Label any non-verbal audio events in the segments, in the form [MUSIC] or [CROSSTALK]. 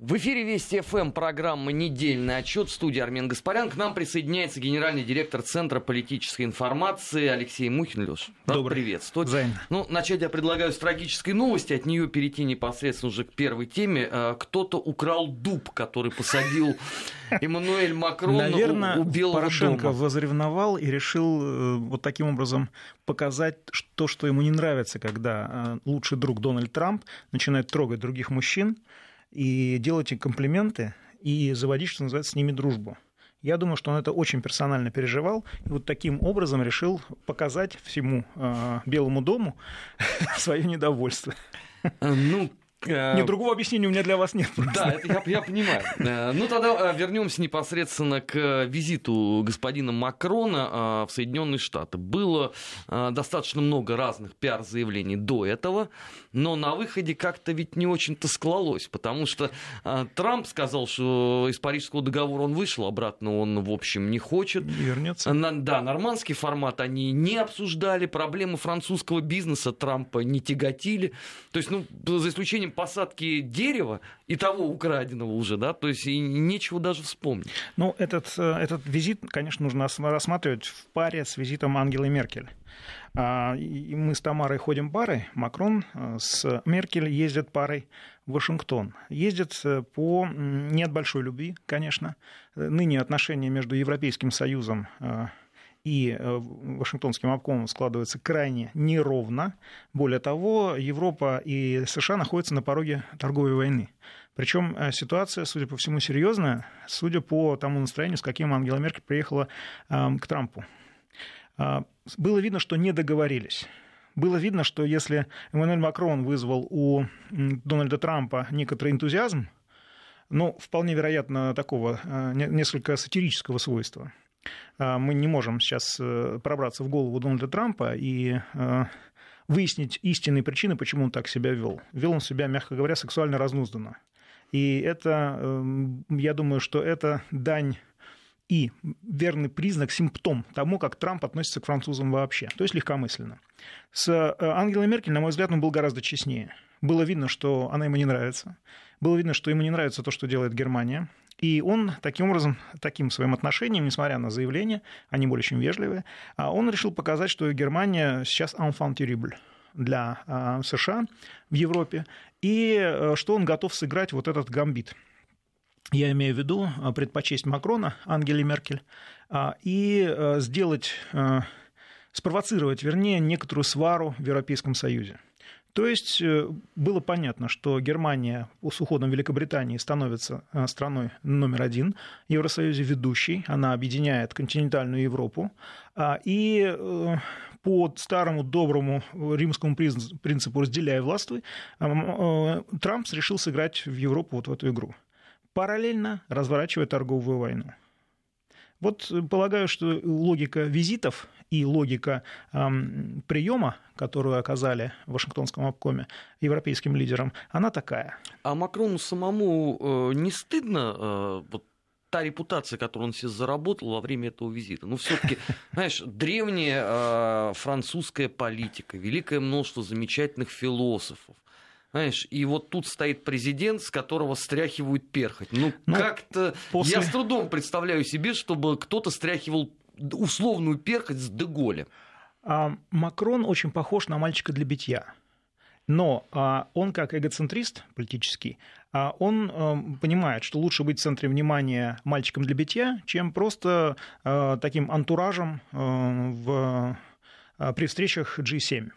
В эфире Вести ФМ программа «Недельный отчет» в студии Армен Гаспарян. К нам присоединяется генеральный директор Центра политической информации Алексей Мухин. Леш, Добрый. приветствовать. Взаимно. Ну, начать я предлагаю с трагической новости, от нее перейти непосредственно уже к первой теме. Э, Кто-то украл дуб, который посадил [LAUGHS] Эммануэль Макрон Наверное, у Белого Порошенко дома. возревновал и решил э, вот таким образом показать то, что ему не нравится, когда э, лучший друг Дональд Трамп начинает трогать других мужчин и делать им комплименты и заводить, что называется, с ними дружбу. Я думаю, что он это очень персонально переживал и вот таким образом решил показать всему э, Белому дому [LAUGHS] свое недовольство. Э, Ну, э, Нет, другого объяснения у меня для вас нет. Да, это я, я понимаю. Э, Ну тогда э, вернемся непосредственно к э, визиту господина Макрона э, в Соединенные Штаты. Было э, достаточно много разных пиар-заявлений до этого, но на выходе как-то ведь не очень-то склалось, потому что э, Трамп сказал, что из Парижского договора он вышел, обратно он, в общем, не хочет. Не вернется. Да, нормандский формат они не обсуждали, проблемы французского бизнеса Трампа не тяготили. То есть, ну, за исключением посадки дерева и того украденного уже, да, то есть и нечего даже вспомнить. Ну, этот, э, этот визит, конечно, нужно рассматривать в паре с визитом Ангелы Меркель. А, и Мы с Тамарой ходим парой, Макрон э, с Меркель ездят парой в Вашингтон. Ездят э, по не от большой любви, конечно. Ныне отношения между Европейским Союзом и э, Вашингтонским обкомом складываются крайне неровно. Более того, Европа и США находятся на пороге торговой войны. Причем э, ситуация, судя по всему, серьезная, судя по тому настроению, с каким Ангела Меркель приехала эм, к Трампу. А, Было видно, что не договорились. Было видно, что если Эммануэль Макрон вызвал у Дональда Трампа некоторый энтузиазм, ну, вполне вероятно, такого э, не- несколько сатирического свойства. А, Мы не можем сейчас э, пробраться в голову Дональда Трампа и э, выяснить истинные причины, почему он так себя вел. Вел он себя, мягко говоря, сексуально разнузданно. И это, эм, я думаю, что это дань и верный признак, симптом тому, как Трамп относится к французам вообще, то есть легкомысленно. С э, Ангелой Меркель, на мой взгляд, он был гораздо честнее. Было видно, что она ему не нравится. Было видно, что ему не нравится то, что делает Германия. И он таким образом, таким своим отношением, несмотря на заявления, они более чем вежливые, а он решил показать, что Германия сейчас enfant terrible для а, США в Европе, и э, что он готов сыграть вот этот гамбит. Я имею в виду а, предпочесть Макрона, Ангели Меркель, и э, сделать, э, спровоцировать, вернее, некоторую свару в Европейском Союзе. То есть э, было понятно, что Германия с уходом Великобритании становится э, страной номер один в Евросоюзе ведущей, она объединяет континентальную Европу, а, и э, по старому доброму римскому принц- принципу э, э, Трамп решил сыграть в Европу вот в эту игру, параллельно разворачивая торговую войну. Вот полагаю, что логика визитов и логика приема, которую оказали в Вашингтонском обкоме европейским лидерам, она такая. А Макрону самому э, не стыдно э, вот та репутация, которую он себе заработал во время этого визита. Ну, все-таки, [LAUGHS] знаешь, древняя э, французская политика, великое множество замечательных философов. Знаешь, и вот тут стоит президент, с которого стряхивают перхоть. Ну, Ну, как-то после- я с трудом представляю себе, чтобы кто-то стряхивал условную перхоть с Деголя. А Макрон очень похож на мальчика для битья. Но а, он как эгоцентрист политический, а, он а, понимает, что лучше быть в центре внимания мальчиком для битья, чем просто а, таким антуражем а, в, а, при встречах G7.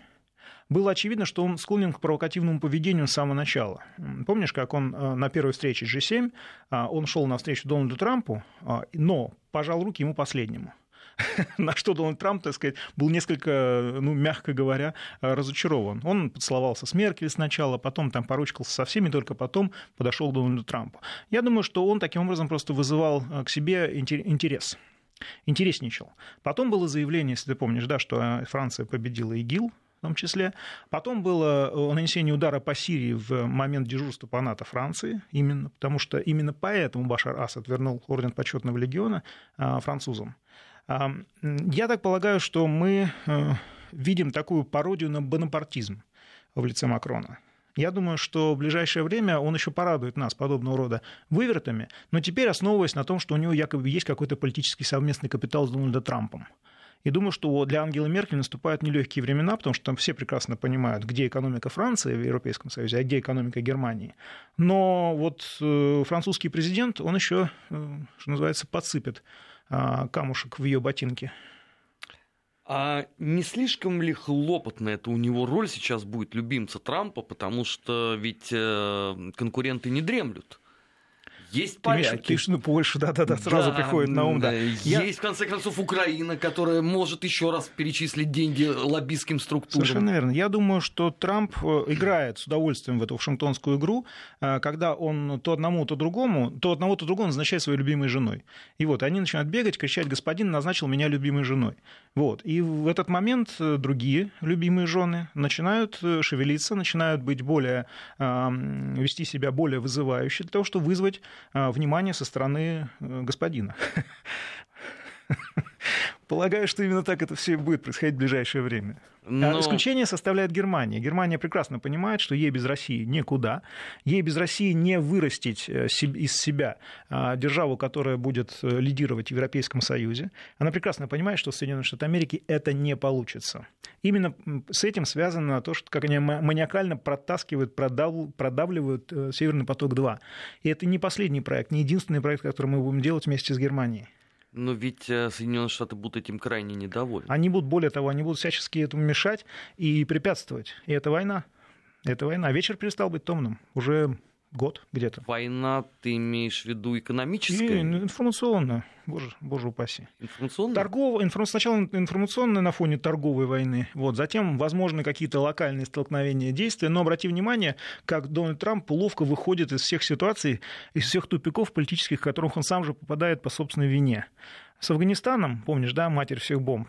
Было очевидно, что он склонен к провокативному поведению с самого начала. Помнишь, как он э, на первой встрече G7, а, он шел навстречу Дональду Трампу, а, но пожал руки ему последнему. [LAUGHS] На что Дональд Трамп, так сказать, был несколько, ну, мягко говоря, разочарован. Он поцеловался с Меркель сначала, потом там поручкался со всеми, только потом подошел к Дональду Трампу. Я думаю, что он таким образом просто вызывал э, к себе интер- интерес интересничал. Потом было заявление, если ты помнишь, да, что э, Франция победила ИГИЛ, в том числе. Потом было э, нанесение удара по Сирии в момент дежурства по НАТО Франции, именно, потому что именно поэтому Башар Асад вернул орден почетного легиона французам. Я так полагаю, что мы э, видим такую пародию на бонапартизм в лице Макрона. Я думаю, что в ближайшее время он еще порадует нас подобного рода вывертами, но теперь основываясь на том, что у него якобы есть какой-то политический совместный капитал с Дональдом Трампом. И думаю, что для Ангелы Меркель наступают нелегкие времена, потому что там все прекрасно понимают, где экономика Франции в Европейском Союзе, а где экономика Германии. Но вот э, французский президент, он еще, э, что называется, подсыпет камушек в ее ботинки. А не слишком ли хлопотно это у него роль сейчас будет любимца Трампа, потому что ведь э, конкуренты не дремлют? Есть поляки. Ты ну, Польша, да-да-да, сразу да, приходит на ум. Да. Я... Есть, в конце концов, Украина, которая может еще раз перечислить деньги лоббистским структурам. Совершенно верно. Я думаю, что Трамп э, играет с удовольствием в эту вашингтонскую игру, э, когда он то одному, то другому, то одного, то другого назначает своей любимой женой. И вот они начинают бегать, кричать, господин назначил меня любимой женой. Вот. И в этот момент э, другие любимые жены начинают шевелиться, начинают быть более, вести себя более вызывающе для того, чтобы вызвать внимание со стороны э, господина. [LAUGHS] Полагаю, что именно так это все будет происходить в ближайшее время. А Но... Исключение составляет Германия. Германия прекрасно понимает, что ей без России никуда. Ей без России не вырастить э, из себя а, державу, которая будет э, лидировать в Европейском Союзе. Она прекрасно понимает, что в Соединенных Штатах Америки это не получится. Именно с этим связано то, что как они маниакально протаскивают, продав... продавливают э, Северный поток-2. И это не последний проект, не единственный проект, который мы будем делать вместе с Германией. Но ведь э, Соединенные Штаты будут этим крайне недовольны. Они будут, более того, они будут всячески этому мешать и препятствовать. И это война. Это война. Вечер перестал быть томным. Уже год где-то. Война, ты имеешь в виду экономическая? И, информационная, боже, боже упаси. Информационная? Торгов... Информ... Сначала информационная на фоне торговой войны, вот, затем, возможно, какие-то локальные столкновения, действия, но обрати внимание, как Дональд Трамп ловко выходит из всех ситуаций, из всех тупиков политических, в которых он сам же попадает по собственной вине. С Афганистаном, помнишь, да, матерь всех бомб,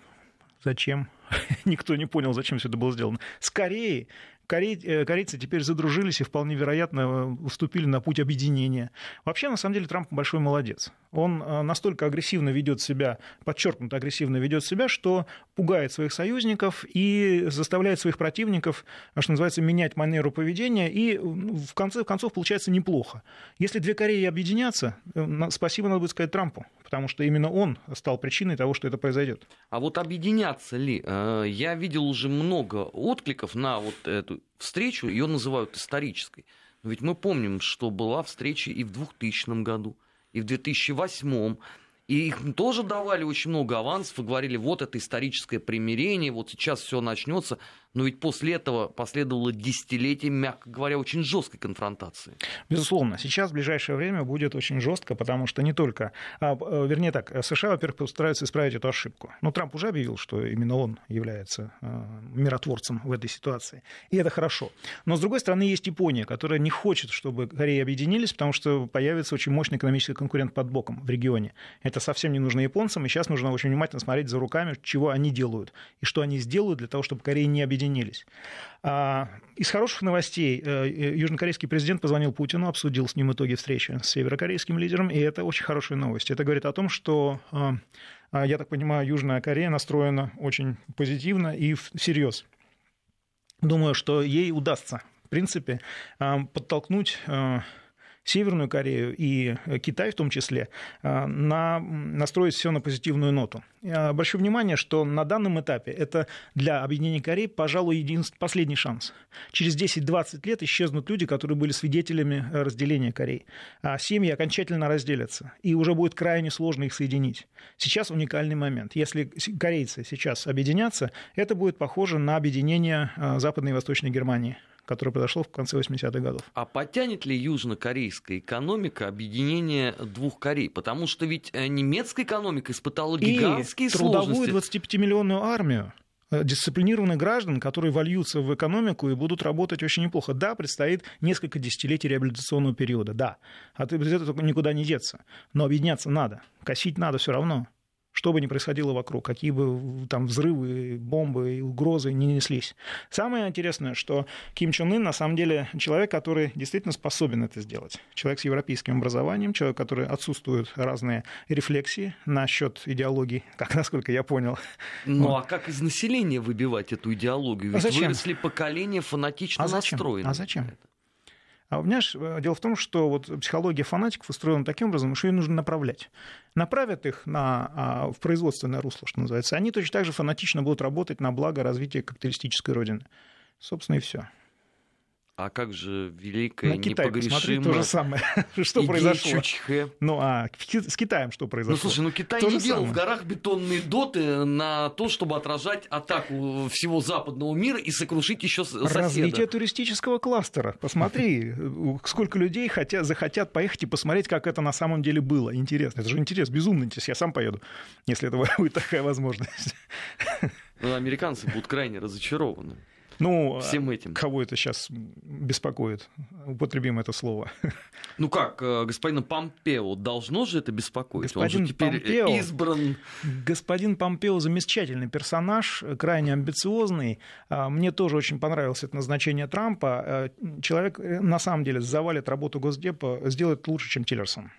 Зачем? [LAUGHS] Никто не понял, зачем все это было сделано. С Кореей Корей, э, корейцы теперь задружились и вполне вероятно уступили на путь объединения. Вообще, на самом деле, Трамп большой молодец. Он э, настолько агрессивно ведет себя, подчеркнуто агрессивно ведет себя, что пугает своих союзников и заставляет своих противников, что называется, менять манеру поведения. И в конце концов получается неплохо. Если две Кореи объединятся, э, спасибо надо будет сказать Трампу, потому что именно он стал причиной того, что это произойдет. А вот объединяться ли? Я видел уже много откликов на вот эту встречу, ее называют исторической. Ведь мы помним, что была встреча и в 2000 году, и в 2008, и их тоже давали очень много авансов и говорили, вот это историческое примирение, вот сейчас все начнется. Но ведь после этого последовало десятилетие, мягко говоря, очень жесткой конфронтации. Безусловно, сейчас в ближайшее время будет очень жестко, потому что не только, а, э, вернее так, США, во-первых, постараются исправить эту ошибку. Но Трамп уже объявил, что именно он является э, миротворцем в этой ситуации. И это хорошо. Но, с другой стороны, есть Япония, которая не хочет, чтобы Кореи объединились, потому что появится очень мощный экономический конкурент под боком в регионе. Это совсем не нужно японцам, и сейчас нужно очень внимательно смотреть за руками, чего они делают, и что они сделают для того, чтобы Кореи не объединились объединились. А, из хороших новостей э, э, южнокорейский президент позвонил Путину, обсудил с ним итоги встречи с северокорейским лидером, и это очень хорошая новость. Это говорит о том, что, э, я так понимаю, Южная Корея настроена очень позитивно и всерьез. Думаю, что ей удастся, в принципе, подтолкнуть Северную Корею и э, Китай в том числе, э, на, настроить все на позитивную ноту. Я обращу внимание, что на данном этапе это для объединения Кореи, пожалуй, единственный, последний шанс. Через 10-20 лет исчезнут люди, которые были свидетелями э, разделения Кореи. А семьи окончательно разделятся, и уже будет крайне сложно их соединить. Сейчас уникальный момент. Если корейцы сейчас объединятся, это будет похоже на объединение Западной и Восточной Германии которое произошло в конце 80-х годов. А потянет ли южнокорейская экономика объединение двух Корей? Потому что ведь э, немецкая экономика испытала гигантские и трудовую сложности. 25-миллионную армию э, дисциплинированных граждан, которые вольются в экономику и будут работать очень неплохо. Да, предстоит несколько десятилетий реабилитационного периода, да. От этого никуда не деться. Но объединяться надо, косить надо все равно что бы ни происходило вокруг, какие бы там взрывы, бомбы и угрозы не неслись. Самое интересное, что Ким Чен Ын на самом деле человек, который действительно способен это сделать. Человек с европейским образованием, человек, который отсутствуют разные рефлексии насчет идеологии, [LAUGHS] как насколько я понял. Ну а как из населения выбивать эту идеологию? Ведь а зачем? выросли поколения фанатично а настроенные. А зачем? А у меня же э, дело в том, что вот психология фанатиков устроена таким образом, что ее нужно направлять. Направят их на, а, в производственное русло, что называется. Они точно так же фанатично будут работать на благо развития капиталистической родины. Собственно, и все. А как же великая, На Китай непогрешимая... то же самое. [LAUGHS] что произошло? Чучхе. Ну, а с Китаем что произошло? Ну, слушай, ну Китай то не делал самое. в горах бетонные доты на то, чтобы отражать атаку всего западного мира и сокрушить еще соседа. Развитие туристического кластера. Посмотри, сколько людей хотят, захотят поехать и посмотреть, как это на самом деле было. Интересно. Это же интерес, безумно интересно. Я сам поеду, если это [LAUGHS] будет такая возможность. Ну, американцы будут крайне разочарованы. Ну, всем этим. Кого это сейчас беспокоит? Употребим это слово. Ну как, э, господина Помпео должно же это беспокоить? Господин Он же теперь Помпео, избран. Господин Помпео замечательный персонаж, крайне амбициозный. А, мне тоже очень понравилось это назначение Трампа. Э, человек э, на самом деле завалит работу Госдепа, сделает лучше, чем Тиллерсон.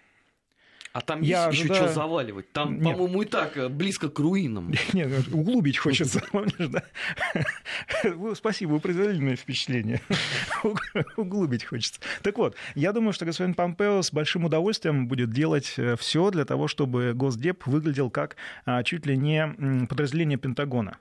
А там я есть ожидаю... еще что заваливать? Там, Нет. по-моему, и так э, близко к руинам. [LAUGHS] Нет, ну, углубить хочется, [LAUGHS] да? [LAUGHS] Спасибо, вы произвели мне впечатление. Углубить хочется. Так вот, я думаю, что господин Помпео с большим удовольствием будет делать э, все для того, чтобы Госдеп выглядел как а, чуть ли не подразделение Пентагона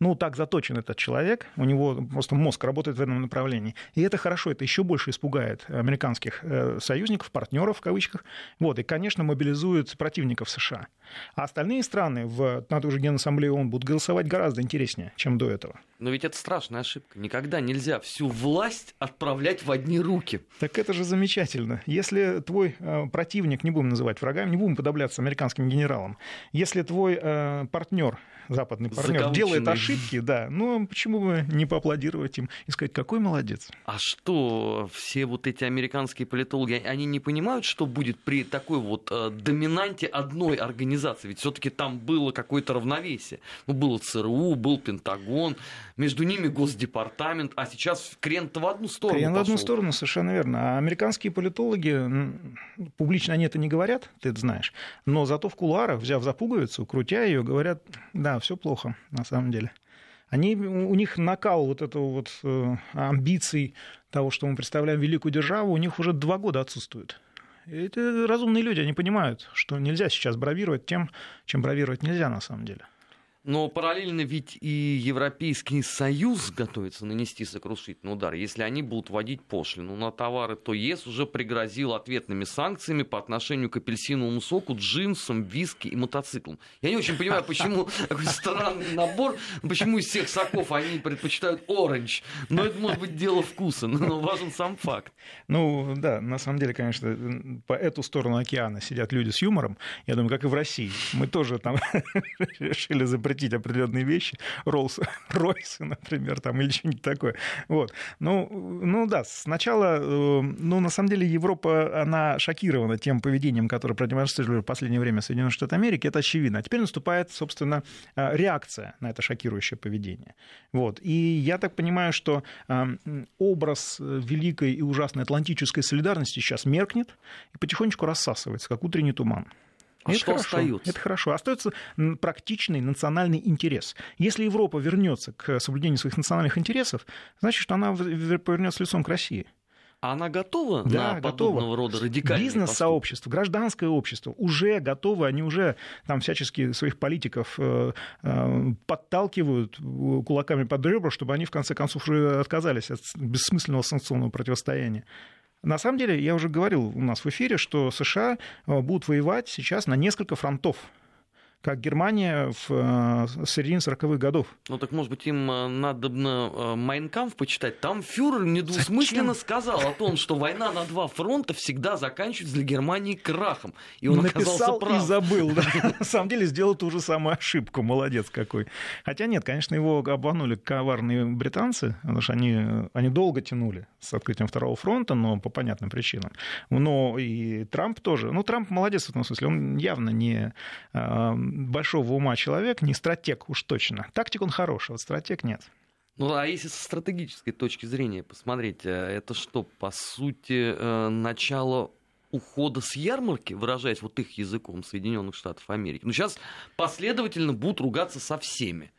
ну, так заточен этот человек, у него просто мозг работает в этом направлении. И это хорошо, это еще больше испугает американских э, союзников, партнеров в кавычках, вот, и, конечно, мобилизует противников США. А остальные страны в на той же Генассамблее ООН будут голосовать гораздо интереснее, чем до этого. Но ведь это страшная ошибка. Никогда нельзя всю власть отправлять в одни руки. Так это же замечательно. Если твой э, противник, не будем называть врагами, не будем подобляться американским генералам, если твой э, партнер западный партнер делает ошибки, да, ну почему бы не поаплодировать им и сказать, какой молодец. А что, все вот эти американские политологи, они не понимают, что будет при такой вот э, доминанте одной организации? Ведь все-таки там было какое-то равновесие. Ну, было ЦРУ, был Пентагон, между ними Госдепартамент, а сейчас крен в одну сторону. Крен в одну сторону, совершенно верно. А американские политологи, публично они это не говорят, ты это знаешь, но зато в кулуарах, взяв за пуговицу, крутя ее, говорят, да, все плохо на самом деле. Они, у них накал вот этого вот э, амбиций того, что мы представляем великую державу, у них уже два года отсутствует. Это разумные люди, они понимают, что нельзя сейчас бравировать тем, чем бравировать нельзя на самом деле. Но параллельно ведь и Европейский Союз готовится нанести сокрушительный удар, если они будут вводить пошлину на товары, то ЕС уже пригрозил ответными санкциями по отношению к апельсиновому соку, джинсам, виски и мотоциклам. Я не очень понимаю, почему [LAUGHS] такой странный набор, почему из всех соков они предпочитают оранж. Но это может быть дело вкуса, но важен сам факт. Ну да, на самом деле, конечно, по эту сторону океана сидят люди с юмором. Я думаю, как и в России. Мы тоже там [LAUGHS] решили запретить запретить определенные вещи, Роллс [LAUGHS] Ройсы, например, там, или что-нибудь такое. Вот. Ну, ну да, сначала, э, ну, на самом деле, Европа, она шокирована тем поведением, которое продемонстрировали в последнее время Соединенные Штаты Америки, это очевидно. А теперь наступает, собственно, э, реакция на это шокирующее поведение. Вот. И я так понимаю, что э, образ великой и ужасной атлантической солидарности сейчас меркнет и потихонечку рассасывается, как утренний туман. А это что хорошо. остается? Это хорошо. Остается практичный национальный интерес. Если Европа вернется к соблюдению своих национальных интересов, значит, что она повернется лицом к России. А она готова да, на подобного готова. рода радикальные Бизнес-сообщество, гражданское общество уже готовы, они уже там всячески своих политиков э, э, подталкивают кулаками под ребра, чтобы они в конце концов уже отказались от бессмысленного санкционного противостояния. На самом деле, я уже говорил у нас в эфире, что США э, будут воевать сейчас на несколько фронтов как Германия в э, середине 40-х годов. Ну так, может быть, им э, надо э, Майнкамп почитать? Там фюрер недвусмысленно Зачем? сказал о том, что война на два фронта всегда заканчивается для Германии крахом. И он Написал прав. и забыл. Да. [LAUGHS] На самом деле сделал ту же самую ошибку. Молодец какой. Хотя нет, конечно, его обманули коварные британцы, потому что они, они долго тянули с открытием второго фронта, но по понятным причинам. Но и Трамп тоже. Ну, Трамп молодец в этом смысле. Он явно не большого ума человек, не стратег уж точно. Тактик он хороший, вот стратег нет. Ну, а если со стратегической точки зрения посмотреть, э, это что, по сути, э, начало ухода с ярмарки, выражаясь вот их языком Соединенных Штатов Америки. Ну, сейчас последовательно будут ругаться со всеми.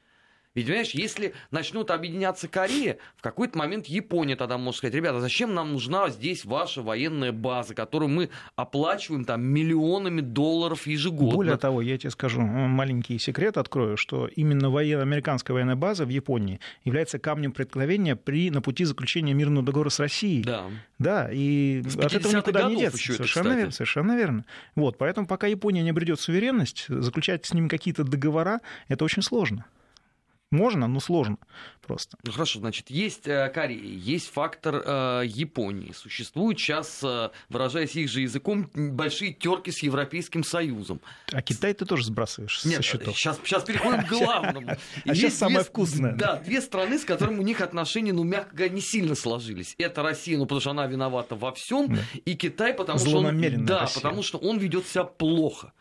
Ведь, понимаешь, если начнут объединяться Корея, в какой-то момент Япония тогда может сказать, ребята, зачем нам нужна здесь ваша военная база, которую мы оплачиваем там миллионами долларов ежегодно. Более того, я тебе скажу, маленький секрет открою, что именно военно, американская военная база в Японии является камнем преткновения при, на пути заключения мирного договора с Россией. Да. Да, и от этого никуда не деться. это, совершенно, кстати. верно, совершенно верно. Вот, поэтому пока Япония не обретет суверенность, заключать с ними какие-то договора, это очень сложно. Можно, но сложно просто. Ну хорошо, значит, есть э, Корея, есть фактор э, Японии. Существуют сейчас, э, выражаясь их же языком, большие терки с Европейским Союзом. А Китай ты тоже сбрасываешь со Нет, счетов. сейчас, сейчас переходим к [LAUGHS] главному. А щас самое вкусное. Да, две страны, с которыми у них отношения, ну, мягко говоря, не сильно сложились. Это Россия, ну, потому что она виновата во всем, и Китай, потому что он, да, потому что он ведет себя плохо.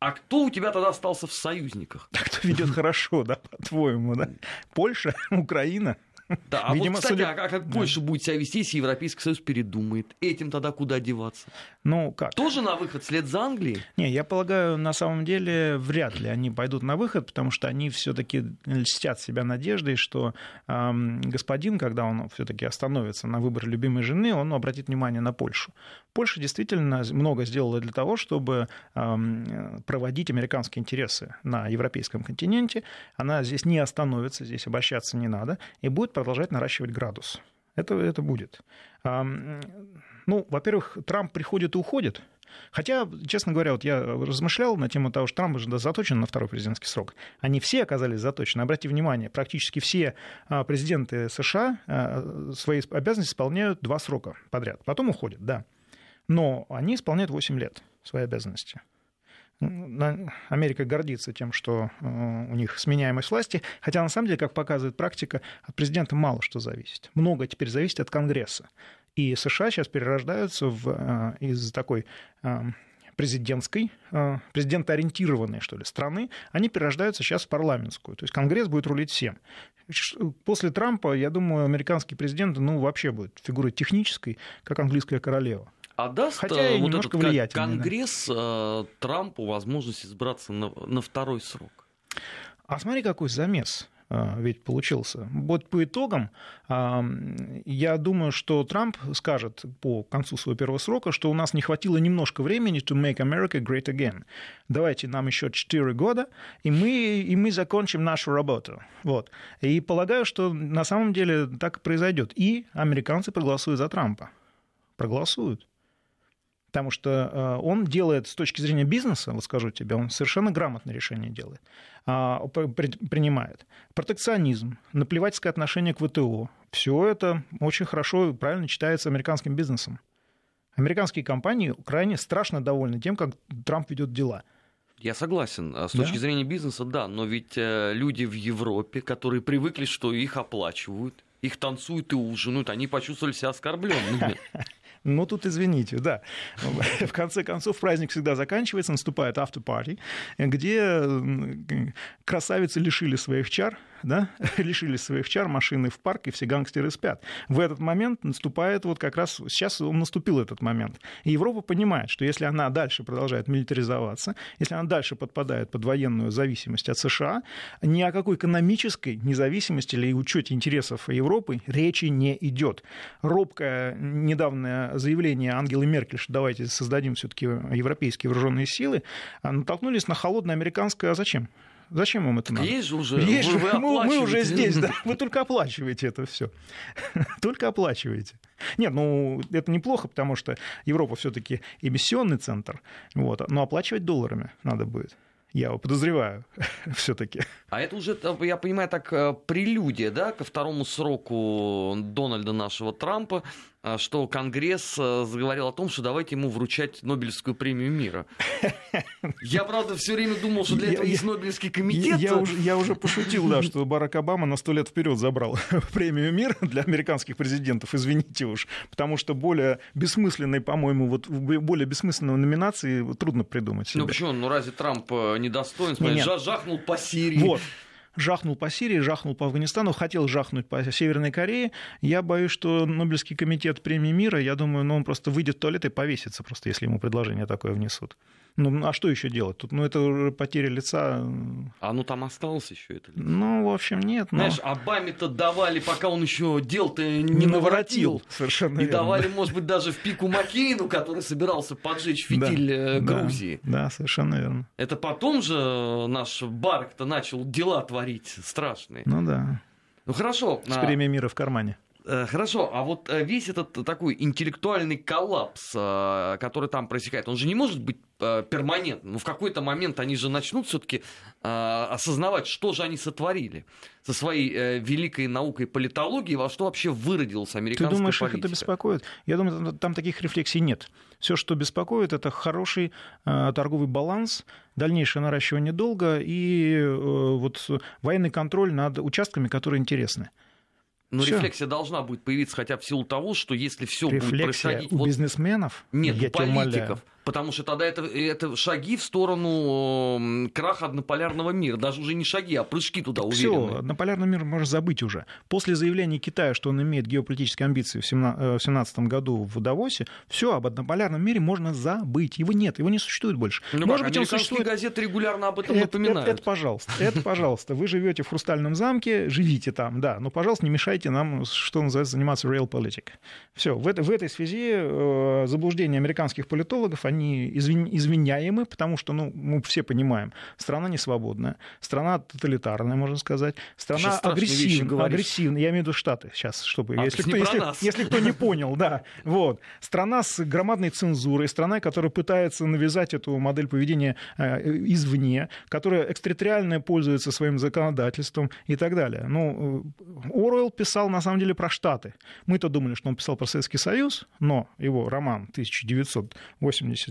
А кто у тебя тогда остался в союзниках? Кто ведет хорошо, да, по-твоему, да? Польша, [LAUGHS] Украина. Да, а Видимо, вот, кстати, судя- а как Да. Польша будет себя вести, если Европейский Союз передумает? Этим тогда куда деваться? Ну, как? Тоже на выход вслед за Англией? Не, я полагаю, на самом деле вряд ли они пойдут на выход, потому что они все-таки льстят себя надеждой, что ам, господин, когда он все-таки остановится на выборе любимой жены, он обратит внимание на Польшу. Польша действительно много сделала для того, чтобы ам, проводить американские интересы на европейском континенте. Она здесь не остановится, здесь обращаться не надо, и будет продолжать наращивать градус. Это, это будет. Ну, во-первых, Трамп приходит и уходит. Хотя, честно говоря, вот я размышлял на тему того, что Трамп же заточен на второй президентский срок. Они все оказались заточены. Обратите внимание, практически все а, президенты США а, свои обязанности исполняют два срока подряд. Потом уходят, да. Но они исполняют 8 лет свои обязанности. Америка гордится тем, что э, у них сменяемость власти, хотя на самом деле, как показывает практика, от президента мало что зависит. Много теперь зависит от Конгресса. И США сейчас перерождаются в, э, из такой э, президентской, президентоориентированной, что ли, страны, они перерождаются сейчас в парламентскую. То есть Конгресс будет рулить всем. После Трампа, я думаю, американский президент, ну, вообще будет фигурой технической, как английская королева. А даст Хотя э, и вот немножко этот ко- влиятельный, да. Конгресс э, Трампу возможность избраться на, на второй срок? А смотри, какой замес а, ведь получился. Вот по итогам, я думаю, что Трамп скажет по концу своего первого срока, что у нас не хватило немножко времени to make America great again. Давайте нам еще 4 года, и мы, и мы закончим нашу работу. Вот. И полагаю, что на самом деле так и произойдет. И американцы проголосуют за Трампа. Проголосуют. Потому что э, он делает с точки зрения бизнеса, вот скажу тебе, он совершенно грамотное решение делает, а, при- при- принимает. Протекционизм, наплевательское отношение к ВТО, все это очень хорошо и правильно читается американским бизнесом. Американские компании крайне страшно довольны тем, как Трамп ведет дела. Я согласен. А С Да. точки зрения бизнеса, да, но ведь э, люди в Европе, которые привыкли, что их оплачивают, их танцуют и ужинают, они почувствовали себя оскорбленными. [LAUGHS] Ну, тут извините, да. В конце концов, праздник всегда заканчивается, наступает after-party, где м, красавицы лишили своих чар, да, [LAUGHS] лишили своих чар, машины в парк, и все гангстеры спят. В этот момент наступает вот как раз, сейчас он наступил этот момент. И Европа понимает, что если она дальше продолжает милитаризоваться, если она дальше подпадает под военную зависимость от США, ни о какой экономической независимости или учете интересов Европы речи не идет. Робкое недавнее заявление Ангелы Меркель, что давайте создадим все-таки европейские вооруженные силы, а, натолкнулись на холодное американское «а зачем?» Зачем им это надо? Есть же уже. Есть вы- же, вы мы, мы уже здесь, да. Вы только оплачиваете это все. [LAUGHS] Только оплачиваете. Нет, ну это неплохо, потому что Европа все-таки эмиссионный центр, вот, но оплачивать долларами надо будет. Я его подозреваю [LAUGHS] все-таки. А это уже, э, я понимаю, так э, прелюдия, да, ко второму сроку Дональда нашего Трампа. А, что Конгресс а, заговорил о том, что давайте ему вручать Нобелевскую премию мира. [LAUGHS] Я, правда, все время думал, что для этого есть Нобелевский комитет. Я, уже, я уже пошутил, да, что Барак Обама на сто лет вперед забрал [LAUGHS] премию мира для американских президентов, извините уж, потому что более бессмысленной, по-моему, вот более бессмысленной номинации трудно придумать. Себе. Ну почему? Ну разве Трамп э, недостоин? Смотри, жахнул по Сирии. Вот жахнул по Сирии, жахнул по Афганистану, хотел жахнуть по Северной Корее. Я боюсь, что Нобелевский комитет премии мира, я думаю, ну, он просто выйдет в туалет и повесится просто, если ему предложение такое внесут. Ну, а что еще делать? Тут, ну, это уже потеря лица. А ну там осталось еще это лицо? Ну, в общем, нет. Но... Знаешь, Обаме-то давали, пока он еще дел-то не, не наворотил. наворотил. Совершенно И верно. давали, может быть, даже в пику Маккейну, который собирался поджечь фитиль да, э, Грузии. Да, да, совершенно верно. Это потом же наш Барк-то начал дела творить страшные. Ну да. Ну хорошо. С премией мира в кармане. Э, хорошо, а вот э, весь этот такой интеллектуальный коллапс, э, который там происходит, он же не может быть перманентным. Ну, в какой-то момент они же начнут все-таки осознавать, что же они сотворили со своей великой наукой политологии, во что вообще выродилась американская Ты думаешь, политика. их это беспокоит? Я думаю, там таких рефлексий нет. Все, что беспокоит, это хороший торговый баланс, дальнейшее наращивание долга и вот военный контроль над участками, которые интересны. Но Всё. рефлексия должна будет появиться хотя бы в силу того, что если все будет происходить... у вот... бизнесменов? Нет, я у политиков. Потому что тогда это, это шаги в сторону краха однополярного мира. Даже уже не шаги, а прыжки туда уверенные. Все, однополярный мир можно забыть уже. После заявления Китая, что он имеет геополитические амбиции в 2017 году в Давосе, все, об однополярном мире можно забыть. Его нет, его не существует больше. Ну, Может быть, он существует... газеты регулярно об этом это, напоминают. Это, это, пожалуйста, это, пожалуйста. Вы живете в Хрустальном замке, живите там, да. Но, пожалуйста, не мешайте нам, что называется, заниматься real politic. Все, в, в этой связи э, заблуждения американских политологов, они извиняемы, потому что, ну, мы все понимаем, страна не свободная, страна тоталитарная, можно сказать, страна агрессивная, агрессивная, я имею в виду Штаты сейчас, чтобы, а, если, кто, если, если кто не понял, да, [LAUGHS] вот, страна с громадной цензурой, страна, которая пытается навязать эту модель поведения э, извне, которая экстерриториально пользуется своим законодательством и так далее. Ну, Оруэлл писал, на самом деле, про Штаты. Мы-то думали, что он писал про Советский Союз, но его роман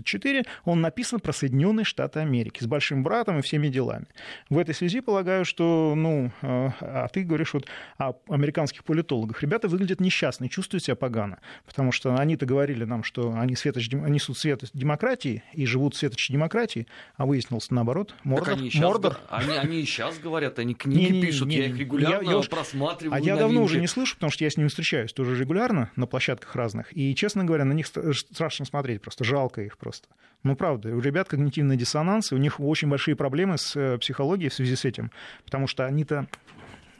1984 4, он написан про Соединенные Штаты Америки с большим братом и всеми делами. В этой связи полагаю, что, ну, а, а ты говоришь вот о американских политологах. Ребята выглядят несчастно, чувствуют себя погано, потому что они-то говорили нам, что они светоч, несут свет демократии и живут светоч демократии, а выяснилось наоборот. Мордор, они, Мордор. Они, они и сейчас говорят, они книги не, не, пишут, не, я их регулярно я, я просматриваю. А я давно уже не слышу, потому что я с ними встречаюсь тоже регулярно на площадках разных. И, честно говоря, на них страшно смотреть, просто жалко их просто. Ну, правда, у ребят когнитивный диссонанс, и у них очень большие проблемы с э, психологией в связи с этим, потому что они-то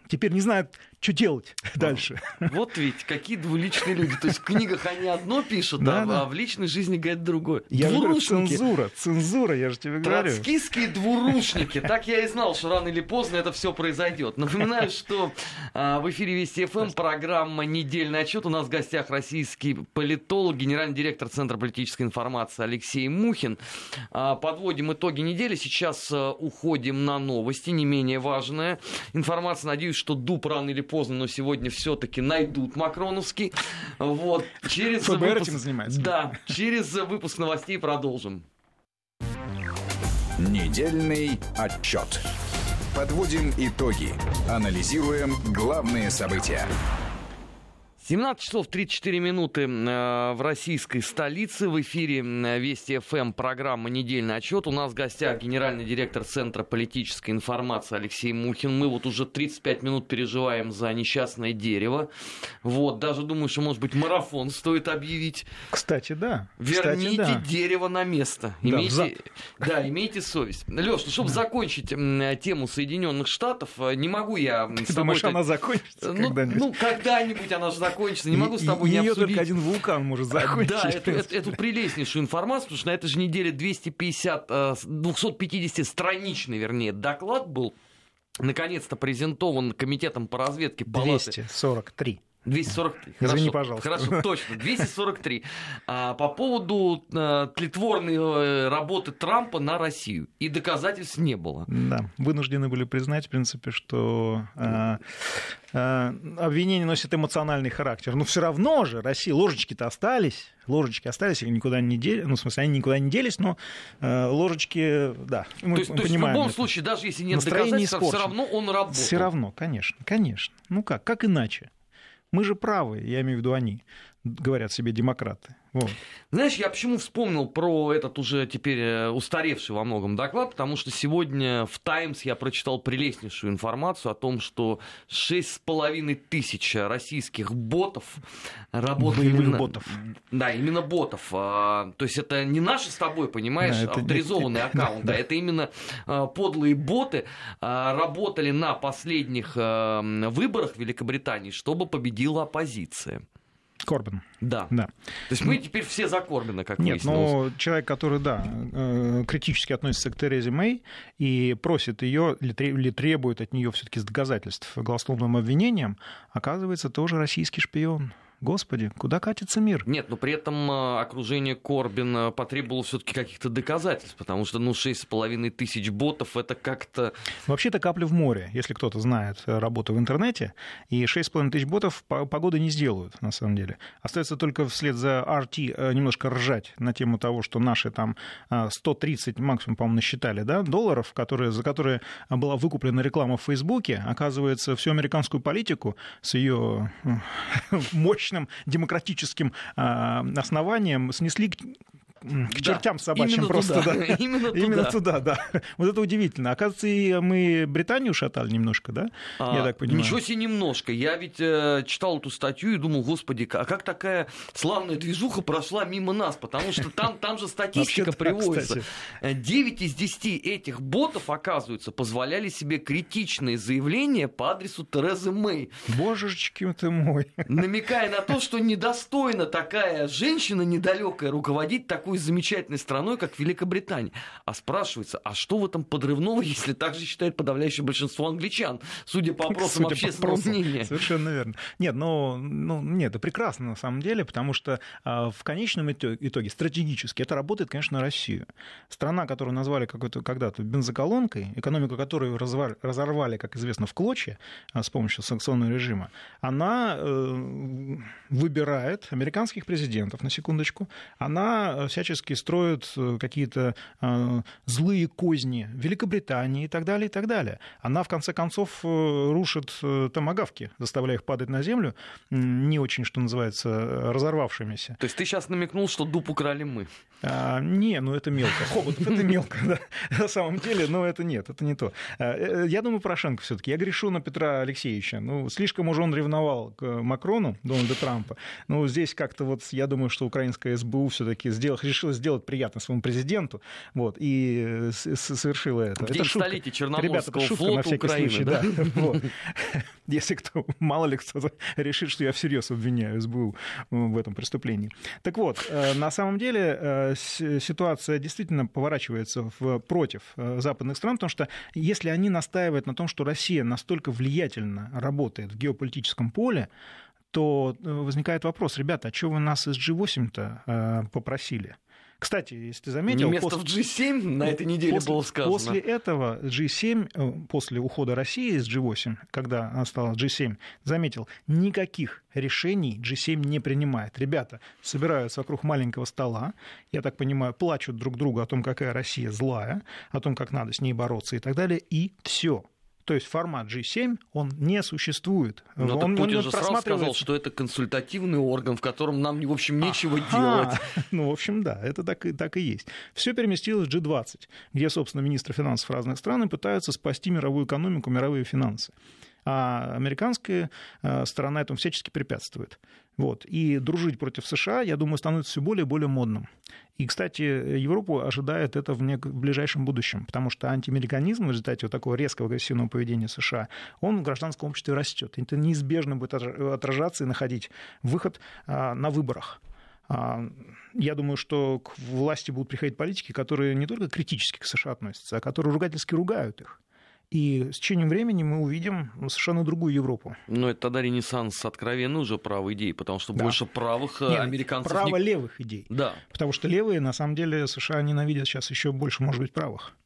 теперь не знают, что делать [LAUGHS] дальше. Вот ведь какие двуличные люди. То есть в книгах они одно пишут, да, а, да. а в личной жизни говорят другое. Я говорю, цензура, цензура, я же тебе говорю. Троцкистские двурушники. Так я и знал, что рано или поздно это все произойдет. Напоминаю, что а, в эфире Вести ФМ программа «Недельный отчет». У нас в гостях российский политолог, генеральный директор Центра политической информации Алексей Мухин. А, подводим итоги недели. Сейчас а, уходим на новости, не менее важная информация. Надеюсь, что Дуб рано или поздно поздно, но сегодня все-таки найдут Макроновский. Вот. Через ФБР выпуск... этим занимается. Да, через выпуск новостей продолжим. Недельный отчет. Подводим итоги. Анализируем главные события. 17 часов 34 минуты э, в российской столице. В эфире Вести ФМ программа «Недельный отчет». У нас в гостях генеральный директор Центра политической информации Алексей Мухин. Мы вот уже 35 минут переживаем за несчастное дерево. Вот, даже думаю, что, может быть, марафон стоит объявить. Кстати, да. Верните Кстати, да. дерево на место. Имейте, да, да, имейте совесть. Леш, ну, чтобы да. закончить тему Соединенных Штатов, э, не могу я Ты с тобой... Думаешь, она закончится ну, когда-нибудь? Ну, когда-нибудь она же закончится закончится. Не могу с тобой не обсудить. только один вулкан может [LAUGHS] закончить. Да, эту, эту, эту прелестнейшую информацию, потому что на этой же неделе 250, 250-страничный, вернее, доклад был наконец-то презентован комитетом по разведке палаты. 243. 243. Извини, Хорошо, пожалуйста. Хорошо, точно. 243. А, по поводу а, тлетворной э, работы Трампа на Россию. И доказательств не было. Да, вынуждены были признать, в принципе, что э, э, обвинение носит эмоциональный характер. Но все равно же Россия, ложечки-то остались, ложечки остались, и никуда не делись, ну, в смысле, они никуда не делись, но э, ложечки, да, мы то есть, мы то есть в любом это. случае, даже если нет доказательств, все равно он работал. Все равно, конечно, конечно. Ну как, как иначе? Мы же правы, я имею в виду они, говорят себе демократы. Вот. Знаешь, я почему вспомнил про этот уже теперь э, устаревший во многом доклад, потому что сегодня в «Таймс» я прочитал прелестнейшую информацию о том, что 6,5 тысяч российских ботов работали... Боевых на- ботов. Да, именно ботов. А, То есть это не наши с тобой, понимаешь, Да, это авторизованные [LAUGHS] аккаунты, да. а это именно а, подлые боты а, работали на последних а, м, выборах в Великобритании, чтобы победила оппозиция. Корбин, Да. да. То есть мы теперь все за Корбина, как Нет, выяснилось. но человек, который, да, э, критически относится к Терезе Мэй и просит ее или тре- или требует от нее все-таки доказательств голословным обвинениям, оказывается, тоже российский шпион. Господи, куда катится мир? Нет, но при этом э, окружение Корбина потребовало все-таки каких-то доказательств, потому что, ну, 6,5 тысяч ботов это как-то... Вообще-то капля в море, если кто-то знает э, работу в интернете, и 6,5 тысяч ботов по- погоды не сделают, на самом деле. Остается только вслед за RT э, немножко ржать на тему того, что наши там э, 130 максимум, по-моему, насчитали, да, долларов, которые, за которые была выкуплена реклама в Фейсбуке, оказывается, всю американскую политику с ее э, [LAUGHS] мощным демократическим э, основанием снесли к чертям собачьим просто, да. [LAUGHS] [LAUGHS] именно туда. да. [LAUGHS] Вот это удивительно. Оказывается, и мы Британию шатали немножко, да? А, Я так понимаю. Ничего себе немножко. Я ведь э, читал эту статью и думал, господи, а как такая славная движуха прошла мимо нас? Потому что там, там же статистика приводится. кстати. Э, 9 из 10 этих ботов, оказывается, позволяли себе критичные заявления по адресу Терезы Мэй. Божечки ты мой. намекая на то, что недостойна такая женщина недалекая руководить такой замечательной страной, как Великобритания. А спрашивается, а что в этом подрывного, [LAUGHS] если так же считает подавляющее большинство англичан, судя по опросам Судя по общественного опросам. мнения? Совершенно верно. Нет, ну, ну, нет, это прекрасно на самом деле, потому что а, в конечном ито- итоге стратегически это работает, конечно, на Россию. Страна, которую назвали какой-то когда-то бензоколонкой, экономику которой разорвали, как известно, в клочья а, с помощью санкционного режима, она э, выбирает американских президентов, на секундочку, она э, всячески строит э, какие-то э, злые козни Великобритании и так далее, и так далее. Она, в конце концов, э, рушит томагавки, заставляя их падать на землю, не очень, что называется, разорвавшимися. То есть ты сейчас намекнул, что дуб украли мы. А, не, ну это мелко. [LAUGHS] Хоботов это мелко, да. [LAUGHS] На самом деле, но это нет, это не то. А, Я думаю, Порошенко все-таки. Я грешу на Петра Алексеевича. Ну, слишком уже он ревновал к Макрону, Дональда Трампа. Ну, здесь как-то вот, я думаю, что украинская СБУ все-таки сделала, решила сделать приятно своему президенту, вот, и э, совершила это. Это день шутка. столетия Ребята, это Черноморского на флота всякий Украины, случай, да? да. [LAUGHS] Вот. Если кто, мало ли кто решит, что я всерьез обвиняю СБУ в этом преступлении. Так вот, э, на самом деле э, ситуация действительно поворачивается в, против западных стран, потому что если они настаивают на том, что Россия настолько влиятельно работает в геополитическом поле, то э, возникает вопрос, ребята, а что вы нас из G8-то э, попросили? Кстати, если ты заметил... Не место после- в G7 на этой неделе после, было сказано. После этого G7, э, после ухода России из G8, когда она стала G7, заметил, никаких решений G7 не принимает. Ребята собираются вокруг маленького стола, я так понимаю, плачут друг другу о том, какая Россия злая, о том, как надо с ней бороться и так далее, и все. То есть формат G7, он не существует. Но так он, Путин он же сразу сказал, что это консультативный орган, в котором нам, в общем, нечего Ага. делать. [LAUGHS] Ну, в общем, да, это так и, так и есть. Все переместилось в G20, где, собственно, министры финансов разных стран пытаются спасти мировую экономику, мировые финансы. А американская э, сторона этому всячески препятствует. Вот. И дружить против США, я думаю, становится все более и более модным. И, кстати, Европу ожидает это в, нек- в ближайшем будущем, потому что антиамериканизм в результате вот такого резкого агрессивного поведения США, он в гражданском обществе растет. Это неизбежно будет отра- отражаться и находить выход а, на выборах. А, Я думаю, что к власти будут приходить политики, которые не только критически к США относятся, а которые ругательски ругают их. И с течением времени мы увидим совершенно другую Европу. Но это тогда ренессанс откровенный уже правых идей, потому что да. больше правых Нет, американцев... Право не... идей. Да. Потому что левые, на самом деле, США ненавидят сейчас еще больше, может быть, правых.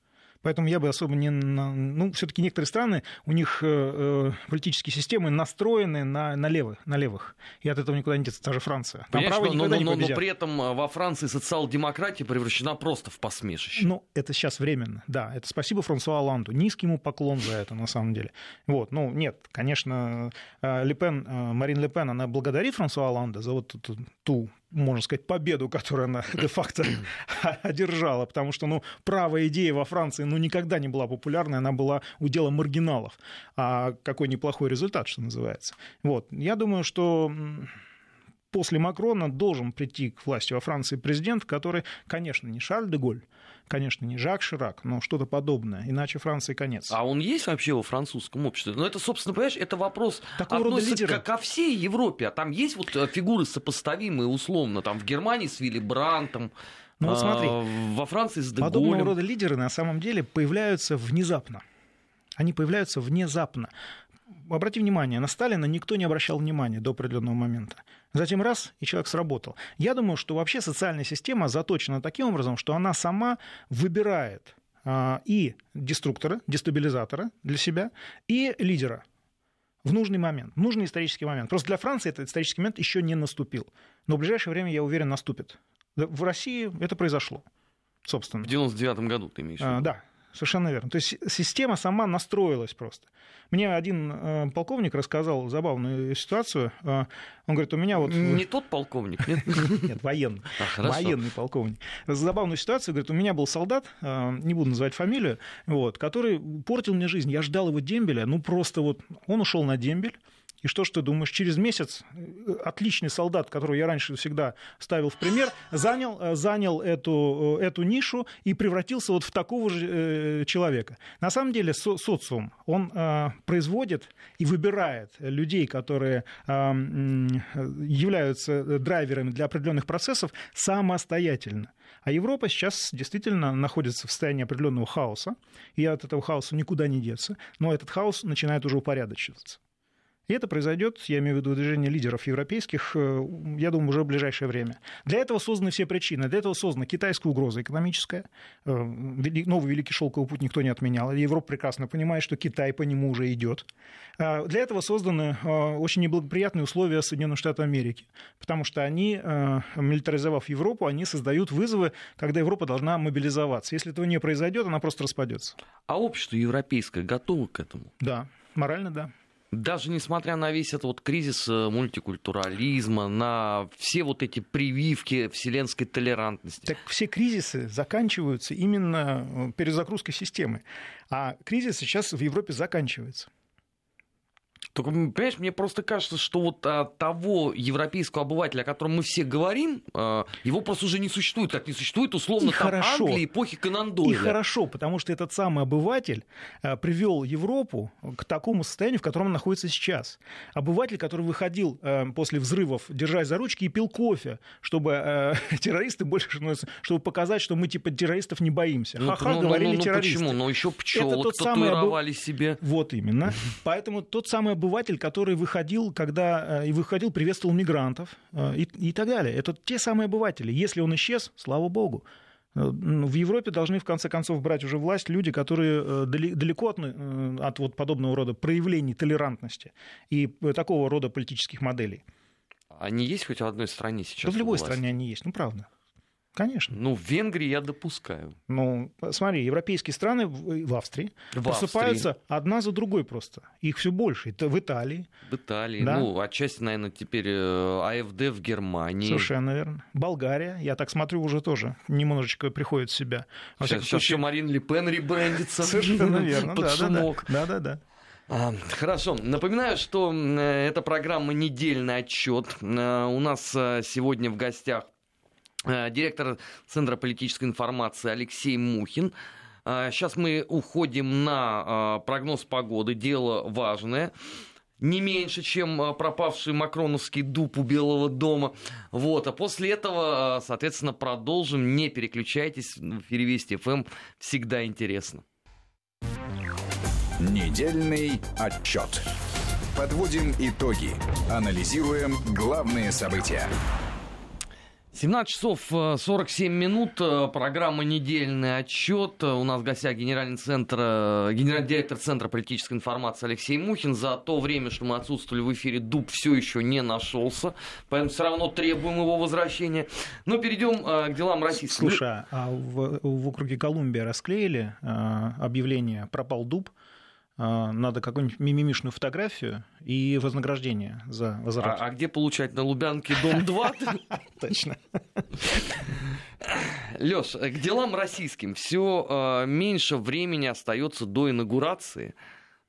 Поэтому я бы особо не... Ну, все таки некоторые страны, у них э, э, политические системы настроены на, на, левых, на левых. И от этого никуда не деться. Та же Франция. Там но, но, но, но, но при этом э, во Франции социал-демократия превращена просто в посмешище. Ну, это сейчас временно, да. Это спасибо Франсуа Оланду. Низкий ему поклон за это, на самом деле. Вот. Ну, нет, конечно, Лепен, Марин Лепен, она благодарит Франсуа Оланда за вот ту, ту можно сказать, победу, которую она [LAUGHS] де-факто [LAUGHS] одержала, потому что, ну, правая идея во Франции, ну, никогда не была популярной, она была удела маргиналов. А какой неплохой результат, что называется. Вот, я думаю, что после Макрона должен прийти к власти во Франции президент, который, конечно, не Шарль де Голь, конечно, не Жак Ширак, но что-то подобное, иначе Франции конец. А он есть вообще во французском обществе? Ну, это, собственно, понимаешь, это вопрос Такого относится ко, ко всей Европе, а там есть вот э, фигуры сопоставимые условно, там в Германии с Вилли Брантом, ну вот смотри, а, во Франции с Деголем. Подобного рода лидеры на самом деле появляются внезапно. Они появляются внезапно. Обрати внимание, на Сталина никто не обращал внимания до определенного момента. Затем раз, и человек сработал. Я думаю, что вообще социальная система заточена таким образом, что она сама выбирает а, и деструктора, дестабилизатора для себя, и лидера в нужный момент, в нужный исторический момент. Просто для Франции этот исторический момент еще не наступил. Но в ближайшее время, я уверен, наступит. В России это произошло, собственно. В 99 году ты имеешь в а, виду? А, да, Совершенно верно. То есть система сама настроилась просто. Мне один э, полковник рассказал забавную ситуацию. Э, он говорит, у меня вот... Не тот полковник, нет? [LAUGHS] Нет, военный. А, военный полковник. Забавную ситуацию, говорит, у меня был солдат, э, не буду называть фамилию, вот, который портил мне жизнь. Я ждал его дембеля, ну просто вот он ушел на дембель, и что ж ты думаешь, через месяц э, отличный солдат, которого я раньше всегда ставил в пример, занял, э, занял эту, э, эту нишу и превратился вот в такого же человека. На самом деле со, социум, он производит и выбирает людей, которые являются драйверами для определенных процессов самостоятельно. А Европа сейчас действительно находится в состоянии определенного хаоса, и от этого хаоса никуда не деться, но этот хаос начинает уже упорядочиваться. И это произойдет, я имею в виду движение лидеров европейских, э, я думаю, уже в ближайшее время. Для этого созданы все причины. Для этого создана китайская угроза экономическая. Э, новый Великий Шелковый путь никто не отменял. Европа прекрасно понимает, что Китай по нему уже идет. Э, для этого созданы очень неблагоприятные условия Соединенных Штатов Америки, потому что они, милитаризовав Европу, они создают вызовы, когда Европа должна мобилизоваться. Если этого не произойдет, она просто распадется. А общество европейское готово к этому? Да, морально да. Даже несмотря на весь этот вот кризис э, мультикультурализма, на все вот эти прививки вселенской толерантности. Так все кризисы заканчиваются именно э, перезагрузкой системы. А кризис сейчас в Европе заканчивается. Только, понимаешь, мне просто кажется, что вот а, того европейского обывателя, о котором мы все говорим, а, его просто уже не существует, как не существует условно и там хорошо. Англии эпохи Конан Дойля. И хорошо, потому что этот самый обыватель а, привел Европу к такому состоянию, в котором он находится сейчас. Обыватель, который выходил а, после взрывов, держась за ручки и пил кофе, чтобы а, [LAUGHS] террористы больше, чтобы показать, что мы типа террористов не боимся. Ну, Ха-ха, ну, говорили ну, ну, террористы. Почему? Ну еще пчелы татуировали обыв... себе. Вот именно. Поэтому тот самый обыватель, который выходил, когда э, и выходил, приветствовал мигрантов э, и, и так далее. Это те самые обыватели. Если он исчез, слава богу. Э, в Европе должны в конце концов брать уже власть люди, которые далеко от, от вот подобного рода проявлений толерантности и такого рода политических моделей. Они есть хоть в одной стране сейчас? Да в любой стране они есть, ну правда. Конечно. Ну, в Венгрии я допускаю. Ну, смотри, европейские страны в Австрии в просыпаются Австрии. одна за другой просто. Их все больше. Это в Италии. В Италии. Да? Ну, отчасти, наверное, теперь э, АФД в Германии. Совершенно верно. Болгария, я так смотрю, уже тоже немножечко приходит в себя. Во сейчас, сейчас еще Марин Ле Пен ребрендится. Совершенно верно. Под шумок. Да-да-да. А, хорошо. Напоминаю, что э, это программа «Недельный отчет». Э, у нас сегодня в гостях директор Центра политической информации Алексей Мухин. Сейчас э, мы уходим на э, прогноз погоды. Дело важное не меньше, чем пропавший макроновский дуб у Белого дома. Вот. А после этого, соответственно, продолжим. Не переключайтесь. В эфире Вести ФМ всегда интересно. Недельный отчет. Подводим итоги. Анализируем главные события. 17 часов 47 минут. Э, программа «Недельный отчет». У нас в гостях генеральный, центр, э, генеральный директор Центра политической информации Алексей Мухин. За то время, что мы отсутствовали в эфире, Дуб все еще не нашелся. Поэтому все равно требуем его возвращения. Но перейдем э, к делам российских. Слушай, а в, в округе Колумбия расклеили объявление «Пропал Дуб». А, надо какую-нибудь мимимишную фотографию и вознаграждение за возврат. А, а где получать? На Лубянке дом 2? [LAUGHS] Точно. Леш, к делам российским. Все а, меньше времени остается до инаугурации.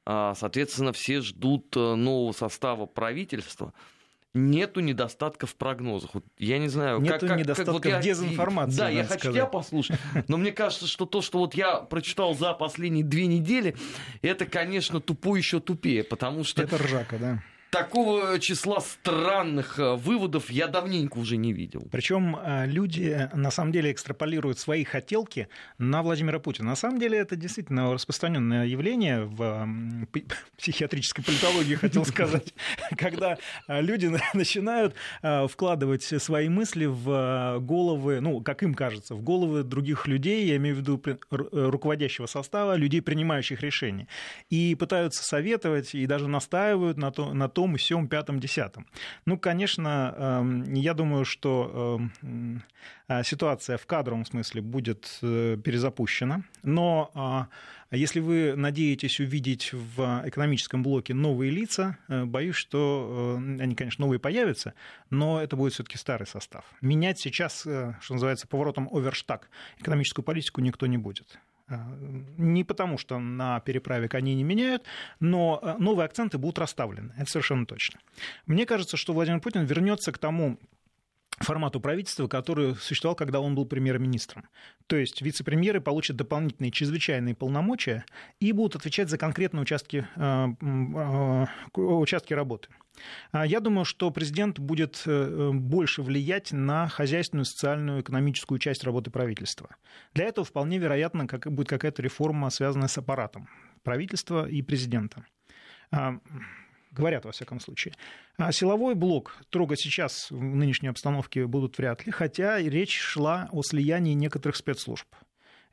А, соответственно, все ждут нового состава правительства нету недостатков в прогнозах. Вот я не знаю, нету как, недостатков как, вот я, дезинформации. Да, я хочу сказать. тебя послушать. Но мне кажется, что то, что вот я прочитал за последние две недели, это, конечно, тупое еще тупее, потому что... Это ржака, да такого числа странных э, выводов я давненько уже не видел. Причем э, люди на самом деле экстраполируют свои хотелки на Владимира Путина. На самом деле это действительно распространенное явление в [LAUGHS] психиатрической политологии, хотел [LAUGHS] сказать, когда э, люди [LAUGHS] начинают вкладывать свои мысли в головы, ну, как им кажется, в головы других людей, я имею в виду руководящего состава, людей, принимающих решения, и пытаются советовать и даже настаивают на, то, на том и сём, пятом, десятом. Ну, конечно, эм, я думаю, что эм, э, ситуация в кадровом смысле будет э, перезапущена, но а, если вы надеетесь увидеть в экономическом блоке новые лица, э, боюсь, что они, конечно, новые появятся, но это будет все-таки старый состав. Менять сейчас, что называется, поворотом оверштаг экономическую политику никто не будет. А, не потому, что на переправе коней не меняют, но э, новые акценты будут расставлены. Это совершенно точно. Мне кажется, что Владимир Путин вернется к тому формату правительства, который существовал, когда он был премьер-министром. То есть вице-премьеры получат дополнительные чрезвычайные полномочия и будут отвечать за конкретные участки, э, э, участки работы. А я думаю, что президент будет э, больше влиять на хозяйственную, социальную, экономическую часть работы правительства. Для этого вполне вероятно как будет какая-то реформа, связанная с аппаратом правительства и президента. Говорят, во всяком случае. А силовой блок трогать сейчас в нынешней обстановке будут вряд ли, хотя речь шла о слиянии некоторых спецслужб.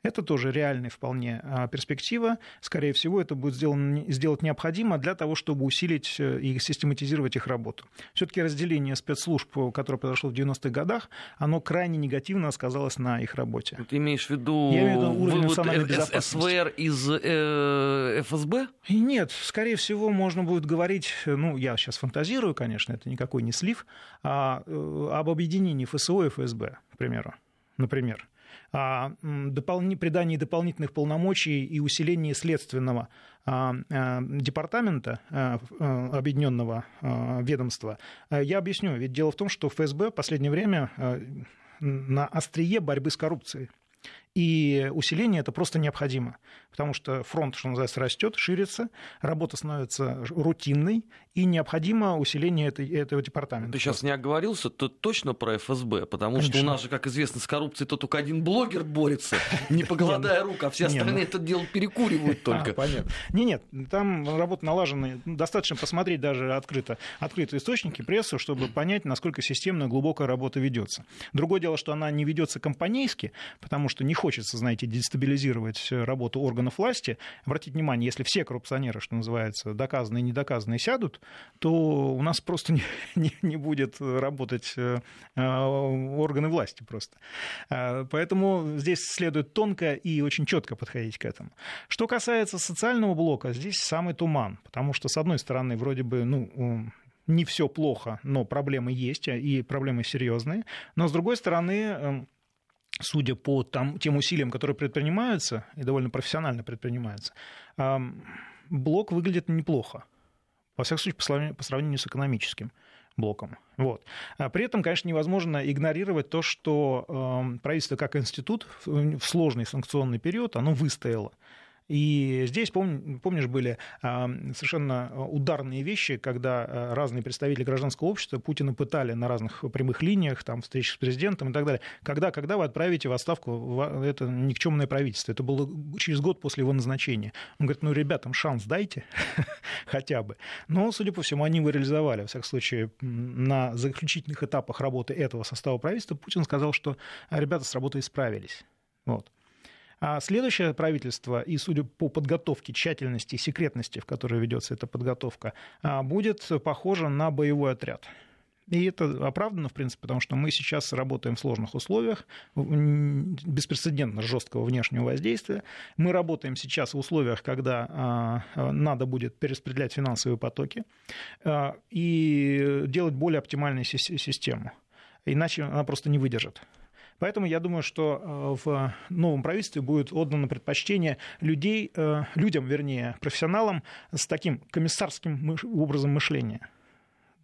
Это тоже реальная вполне а, перспектива. Скорее всего, это будет сделано, сделать необходимо для того, чтобы усилить э, и систематизировать их работу. Все-таки разделение спецслужб, которое произошло в 90-х годах, оно крайне негативно сказалось на их работе. Ты имеешь в виду, Я имею в виду уровень национальной безопасности. СВР из э, ФСБ? Нет, скорее всего, можно будет говорить, ну, я сейчас фантазирую, конечно, это никакой не слив, а, э, об объединении ФСО и ФСБ, к примеру. Например придании дополнительных полномочий и усилении следственного а, а, департамента объединенного ведомства. Я объясню. Ведь дело в том, что ФСБ в последнее время на острие борьбы с коррупцией. И усиление это просто необходимо, потому что фронт, что называется, растет, ширится, работа становится рутинной, и необходимо усиление этой, этого департамента. Ты сейчас не оговорился, то точно про ФСБ, потому Конечно. что у нас же, как известно, с коррупцией то только один блогер борется, [LAUGHS] не поголодая рук, а все остальные ну это дело перекуривают [LAUGHS] только. Понятно. Не, нет, там работа налажена, достаточно посмотреть даже открыто, открытые источники, прессу, чтобы понять, насколько системная глубокая работа ведется. Другое дело, что она не ведется компанейски, потому что не хочется хочется, знаете, дестабилизировать работу органов власти. Обратите внимание, если все коррупционеры, что называется, доказанные и недоказанные сядут, то у нас просто [LAUGHS] не, не, не будет работать э, органы власти просто. Э, поэтому здесь следует тонко и очень четко подходить к этому. Что касается социального блока, здесь самый туман, потому что, с одной стороны, вроде бы, ну, не все плохо, но проблемы есть, и проблемы серьезные. Но, с другой стороны, эм, судя по там, тем усилиям, которые предпринимаются, и довольно профессионально предпринимаются, блок выглядит неплохо. Во всяком случае, по сравнению, с экономическим блоком. Вот. А при этом, конечно, невозможно игнорировать то, что правительство как институт в сложный санкционный период, оно выстояло. И здесь, пом, помнишь, были а, совершенно ударные вещи, когда а, разные представители гражданского общества Путина пытали на разных прямых линиях, там, встречи с президентом и так далее. Когда, когда вы отправите в отставку это никчемное правительство? Это было через год после его назначения. Он говорит, ну, ребятам шанс дайте [LAUGHS] хотя бы. Но, судя по всему, они его реализовали. Во всяком случае, на заключительных этапах работы этого состава правительства Путин сказал, что ребята с работой справились. Вот. А следующее правительство, и судя по подготовке, тщательности и секретности, в которой ведется эта подготовка, а, будет похоже на боевой отряд. И это оправдано, в принципе, потому что мы сейчас работаем в сложных условиях, беспрецедентно жесткого внешнего воздействия. Мы работаем сейчас в условиях, когда а, надо будет перераспределять финансовые потоки а, и делать более оптимальную систему. Иначе она просто не выдержит. Поэтому я думаю, что э, в новом правительстве будет отдано предпочтение людей, э, людям, вернее, профессионалам с таким комиссарским образом мышления.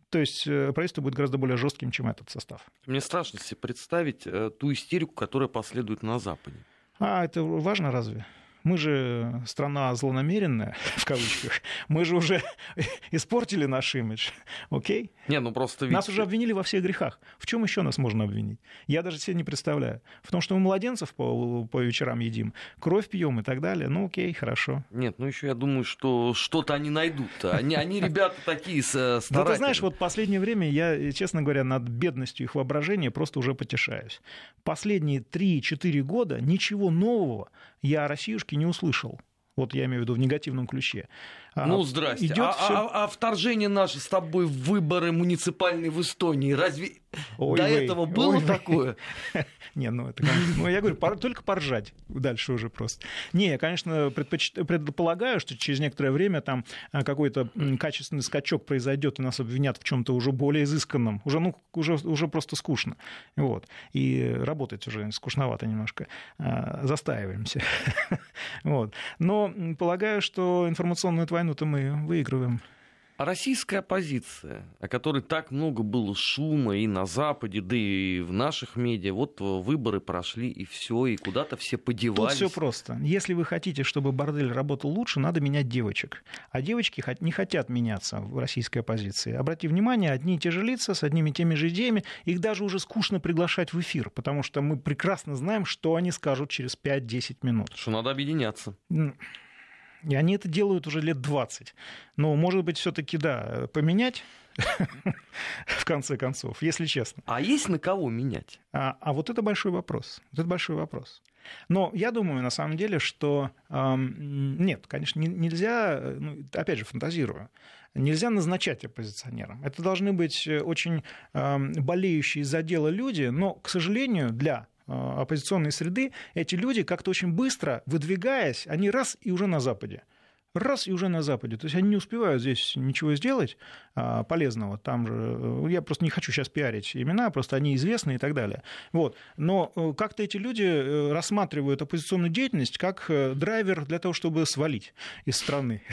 То есть э, правительство будет гораздо более жестким, чем этот состав. Мне страшно себе представить ту истерику, которая последует на Западе. А это важно разве? Мы же страна злонамеренная, [LAUGHS] в кавычках. Мы же уже [LAUGHS] испортили наш имидж. Окей? Не, ну просто... Нас уже обвинили во всех грехах. В чем еще нас можно обвинить? Я даже себе не представляю. В том, что мы младенцев по, по вечерам едим, кровь пьем и так далее. Ну окей, хорошо. Нет, ну еще я думаю, что что-то они найдут. Они, они ребята такие старательные. Да ты знаешь, вот последнее время я, честно говоря, над бедностью их воображения просто уже потешаюсь. Последние 3-4 года ничего нового я о Россиюшке не услышал. Вот я имею в виду в негативном ключе. А, ну, здрасте. Идет а, все... а, а вторжение наше с тобой в выборы муниципальные в Эстонии, разве ой, до ой, этого было ой, такое? [LAUGHS] Не, ну это, ну я говорю, только поржать дальше уже просто. Не, я, конечно, предполагаю, что через некоторое время там а, какой-то качественный скачок произойдет, и нас обвинят в чем-то уже более изысканном, уже, ну, уже, уже просто скучно. Вот. И работать уже скучновато немножко. А, застаиваемся. [LAUGHS] вот. Но полагаю, что информационную твою войну-то мы выигрываем. А российская оппозиция, о которой так много было шума и на Западе, да и в наших медиа, вот выборы прошли и все, и куда-то все подевались. Тут все просто. Если вы хотите, чтобы бордель работал лучше, надо менять девочек. А девочки не хотят меняться в российской оппозиции. Обрати внимание, одни и те же лица с одними и теми же идеями, их даже уже скучно приглашать в эфир, потому что мы прекрасно знаем, что они скажут через 5-10 минут. Что надо объединяться. И они это делают уже лет 20. Но, может быть, все-таки, да, поменять [LAUGHS] в конце концов, если честно. А есть на кого менять? А, а вот это большой вопрос. Вот это большой вопрос. Но я думаю, на самом деле, что эм, нет, конечно, не, нельзя, ну, опять же, фантазирую, нельзя назначать оппозиционерам. Это должны быть очень эм, болеющие за дело люди, но, к сожалению, для Э, оппозиционной среды, эти люди как-то очень быстро, выдвигаясь, они раз и уже на Западе раз и уже на Западе. То есть они не успевают здесь ничего сделать а, полезного. Там же, э, я просто не хочу сейчас пиарить имена, просто они известны и так далее. Вот. Но э, как-то эти люди э, рассматривают оппозиционную деятельность как драйвер для того, чтобы свалить из страны. [LAUGHS]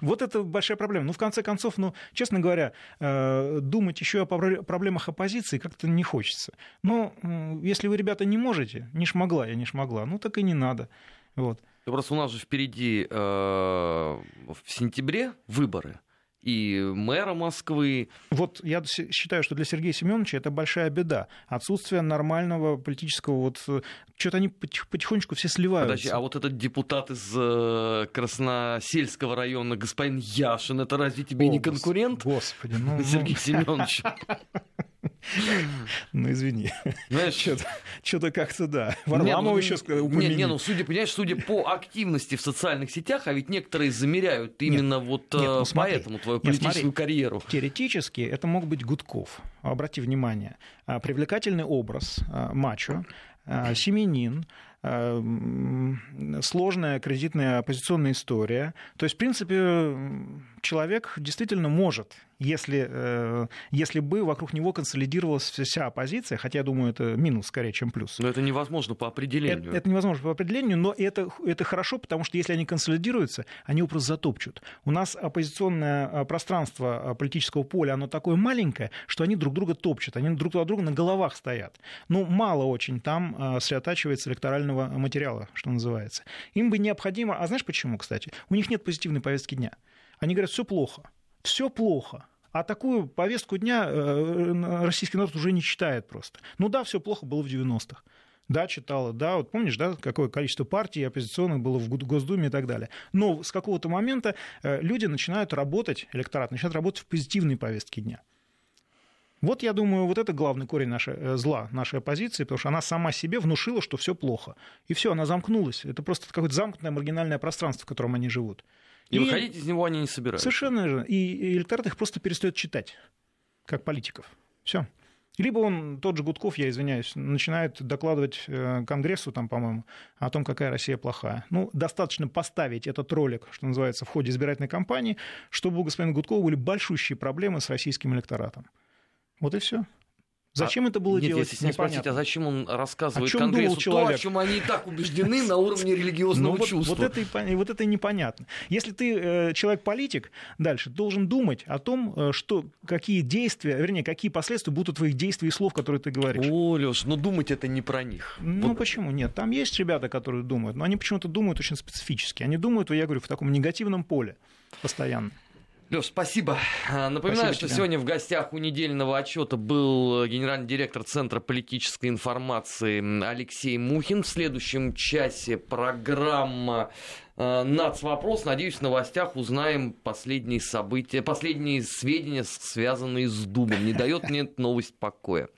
Вот это большая проблема. Ну, в конце концов, ну, честно говоря, думать еще о проблемах оппозиции как-то не хочется. Но если вы, ребята, не можете, не шмогла, я не шмогла, ну так и не надо. Вот. Просто у нас же впереди э, в сентябре выборы и мэра Москвы. Вот я считаю, что для Сергея Семеновича это большая беда. Отсутствие нормального политического... Вот, что-то они потихонечку все сливаются. Подожди, а вот этот депутат из э, Красносельского района, господин Яшин, это разве тебе О, не конкурент? Господи, ну... Сергей Семенович. [LAUGHS] Ну, извини. Знаешь, что-то, как-то, да. Варламов ну, еще упомяни. Не, ну, судя, понимаешь, судя по активности в социальных сетях, а ведь некоторые замеряют именно вот ну, э, смотри, поэтому твою политическую карьеру. Теоретически это мог быть Гудков. Обрати внимание. А, привлекательный образ, а, мачо, а, семенин, сложная кредитная оппозиционная история. То есть, в принципе, человек действительно может если, э, если бы вокруг него консолидировалась вся оппозиция, хотя я думаю, это минус скорее, чем плюс. Но это невозможно по определению. Это, это невозможно по определению, но это, это хорошо, потому что если они консолидируются, они его просто затопчут. У нас оппозиционное а, пространство а, политического поля, оно такое маленькое, что они друг друга топчут, они друг друга на головах стоят. Ну, мало очень там сосредотачивается электорального материала, что называется. Им бы необходимо... А знаешь почему, кстати? У них нет позитивной повестки дня. Они говорят, все плохо. Все плохо. А такую повестку дня э, российский народ уже не читает просто. Ну да, все плохо было в 90-х. Да, читала, да, вот помнишь, да, какое количество партий оппозиционных было в Госдуме и так далее. Но с какого-то момента э, люди начинают работать, электорат начинает работать в позитивной повестке дня. Вот, я думаю, вот это главный корень нашей, э, зла нашей оппозиции, потому что она сама себе внушила, что все плохо. И все, она замкнулась. Это просто какое-то замкнутое маргинальное пространство, в котором они живут. И, и выходить из него они не собираются. Совершенно верно. И электорат их просто перестает читать, как политиков. Все. Либо он, тот же Гудков, я извиняюсь, начинает докладывать э, Конгрессу, там, по-моему, о том, какая Россия плохая. Ну, достаточно поставить этот ролик, что называется, в ходе избирательной кампании, чтобы у господина Гудкова были большущие проблемы с российским электоратом. Вот и все. Зачем а, это было нет, делать? Если непонятно. спросить, а зачем он рассказывает о Конгрессу то, о чем они и так убеждены на уровне религиозного ну, чувства? Вот, вот, это и, вот это непонятно. Если ты э, человек-политик, дальше должен думать о том, э, что, какие действия, вернее, какие последствия будут у твоих действий и слов, которые ты говоришь. О, Леш, но думать это не про них. Ну вот. почему? Нет, там есть ребята, которые думают, но они почему-то думают очень специфически. Они думают, я говорю, в таком негативном поле постоянно. Леш, спасибо. А, напоминаю, спасибо что тебе. сегодня в гостях у недельного отчета был генеральный директор Центра политической информации Алексей Мухин. В следующем часе программа а, «Нацвопрос». Надеюсь, в новостях узнаем последние события, последние сведения, связанные с Дубом. Не дает мне новость покоя.